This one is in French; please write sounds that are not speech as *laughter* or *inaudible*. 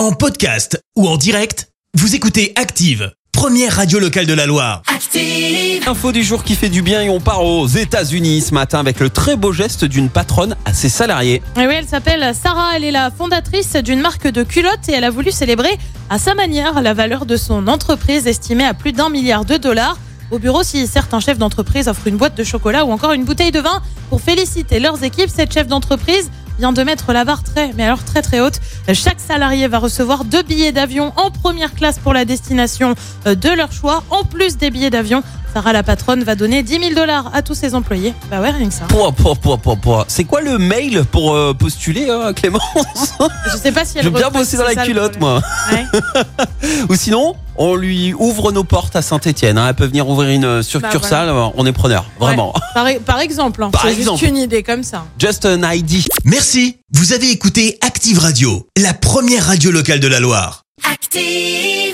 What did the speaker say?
En podcast ou en direct, vous écoutez Active, première radio locale de la Loire. Active. Info du jour qui fait du bien et on part aux États-Unis ce matin avec le très beau geste d'une patronne à ses salariés. Et oui, elle s'appelle Sarah, elle est la fondatrice d'une marque de culottes et elle a voulu célébrer à sa manière la valeur de son entreprise estimée à plus d'un milliard de dollars. Au bureau, si certains chefs d'entreprise offrent une boîte de chocolat ou encore une bouteille de vin pour féliciter leurs équipes, cette chef d'entreprise de mettre la barre très, mais alors très très haute. Chaque salarié va recevoir deux billets d'avion en première classe pour la destination euh, de leur choix, en plus des billets d'avion. Sarah la patronne va donner 10 000 dollars à tous ses employés. Bah ouais, rien que ça. Pouah, pouah, pouah, pouah, pouah. C'est quoi le mail pour euh, postuler, hein, Clémence Je sais pas si elle J'aime bien recrute, bosser dans la ça, culotte, moi. Ouais. *laughs* Ou sinon, on lui ouvre nos portes à Saint-Etienne. Elle peut venir ouvrir une euh, succursale. On est preneur, vraiment. Ouais. *laughs* Par, par exemple, hein. Par c'est juste une idée comme ça. Just an ID. Merci, vous avez écouté Active Radio, la première radio locale de la Loire. Active.